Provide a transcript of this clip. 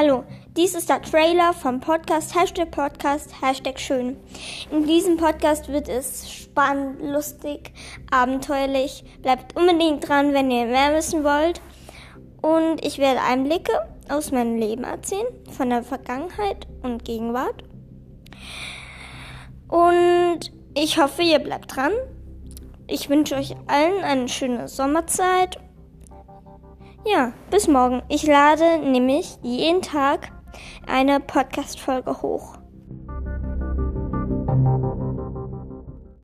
Hallo, dies ist der Trailer vom Podcast Hashtag Podcast Hashtag Schön. In diesem Podcast wird es spannend, lustig, abenteuerlich. Bleibt unbedingt dran, wenn ihr mehr wissen wollt. Und ich werde Einblicke aus meinem Leben erzählen, von der Vergangenheit und Gegenwart. Und ich hoffe, ihr bleibt dran. Ich wünsche euch allen eine schöne Sommerzeit ja, bis morgen. Ich lade nämlich jeden Tag eine Podcast-Folge hoch.